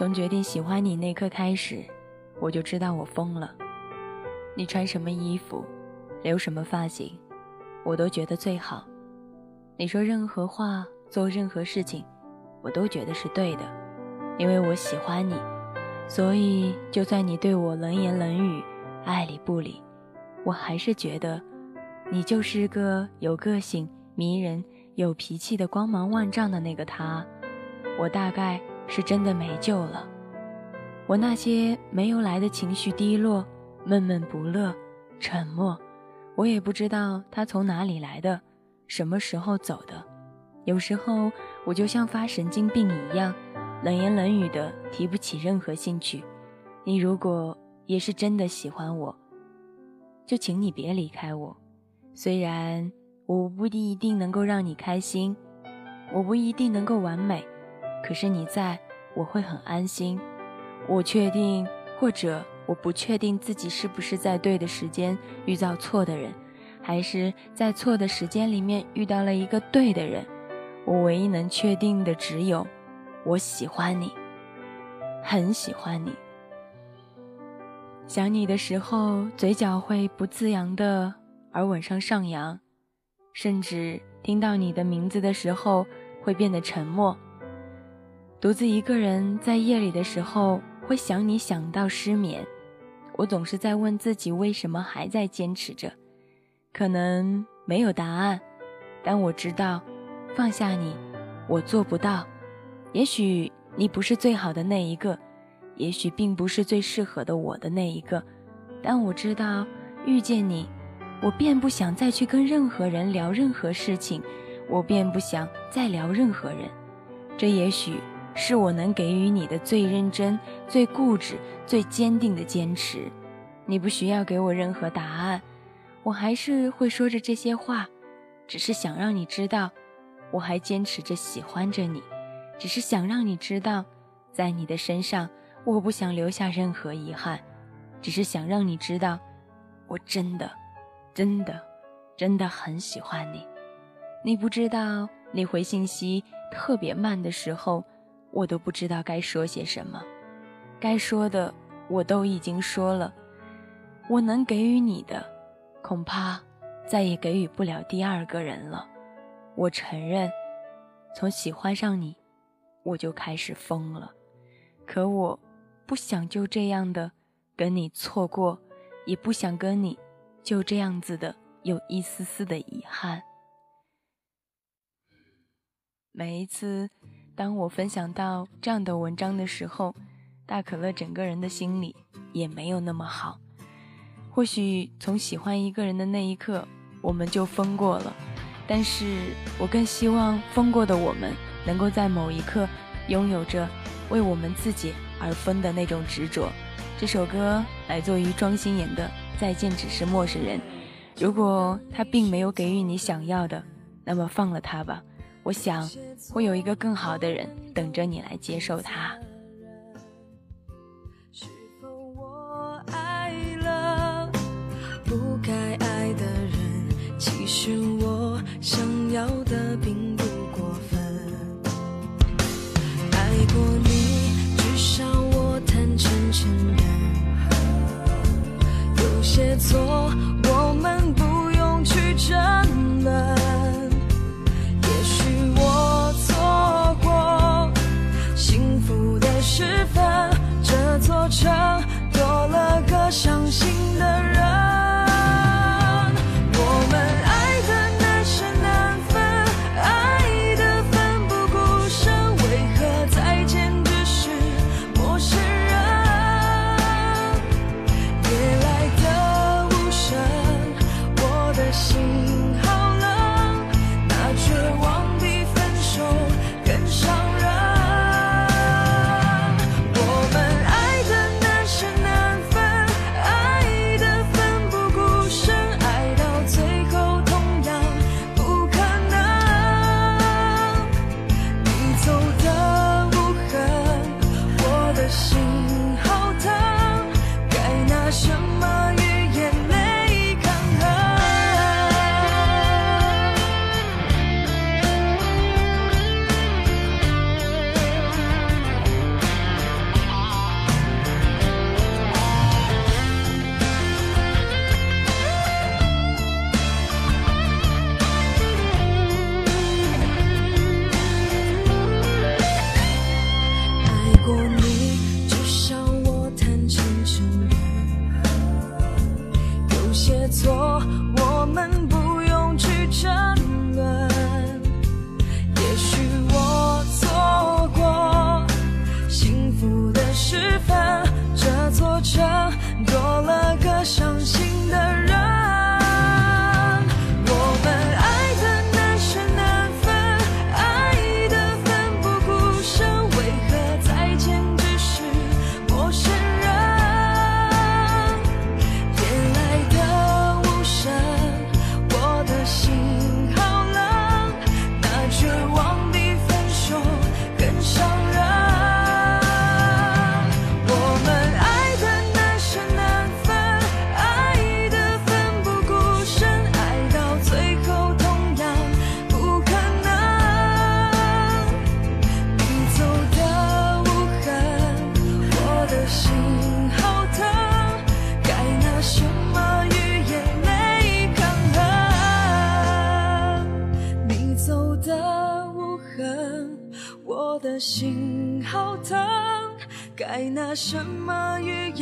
从决定喜欢你那刻开始，我就知道我疯了。你穿什么衣服，留什么发型，我都觉得最好。你说任何话，做任何事情，我都觉得是对的，因为我喜欢你。所以，就算你对我冷言冷语，爱理不理，我还是觉得，你就是个有个性、迷人、有脾气的光芒万丈的那个他。我大概是真的没救了。我那些没有来的情绪低落、闷闷不乐、沉默，我也不知道他从哪里来的，什么时候走的。有时候，我就像发神经病一样。冷言冷语的提不起任何兴趣，你如果也是真的喜欢我，就请你别离开我。虽然我不一定能够让你开心，我不一定能够完美，可是你在我会很安心。我确定，或者我不确定自己是不是在对的时间遇到错的人，还是在错的时间里面遇到了一个对的人。我唯一能确定的只有。我喜欢你，很喜欢你。想你的时候，嘴角会不自扬的而吻上上扬，甚至听到你的名字的时候会变得沉默。独自一个人在夜里的时候，会想你想到失眠。我总是在问自己，为什么还在坚持着？可能没有答案，但我知道，放下你，我做不到。也许你不是最好的那一个，也许并不是最适合的我的那一个，但我知道遇见你，我便不想再去跟任何人聊任何事情，我便不想再聊任何人。这也许是我能给予你的最认真、最固执、最坚定的坚持。你不需要给我任何答案，我还是会说着这些话，只是想让你知道，我还坚持着喜欢着你。只是想让你知道，在你的身上，我不想留下任何遗憾。只是想让你知道，我真的、真的、真的很喜欢你。你不知道，你回信息特别慢的时候，我都不知道该说些什么。该说的我都已经说了。我能给予你的，恐怕再也给予不了第二个人了。我承认，从喜欢上你。我就开始疯了，可我不想就这样的跟你错过，也不想跟你就这样子的有一丝丝的遗憾。每一次当我分享到这样的文章的时候，大可乐整个人的心里也没有那么好。或许从喜欢一个人的那一刻，我们就疯过了，但是我更希望疯过的我们。能够在某一刻拥有着为我们自己而分的那种执着。这首歌来自于庄心妍的《再见只是陌生人》。如果他并没有给予你想要的，那么放了他吧。我想会有一个更好的人等着你来接受他。是否我爱了不该爱的人？其实我想要的并不。过分。爱过你，至少我坦诚承认，有些错心好疼，该拿什么与眼？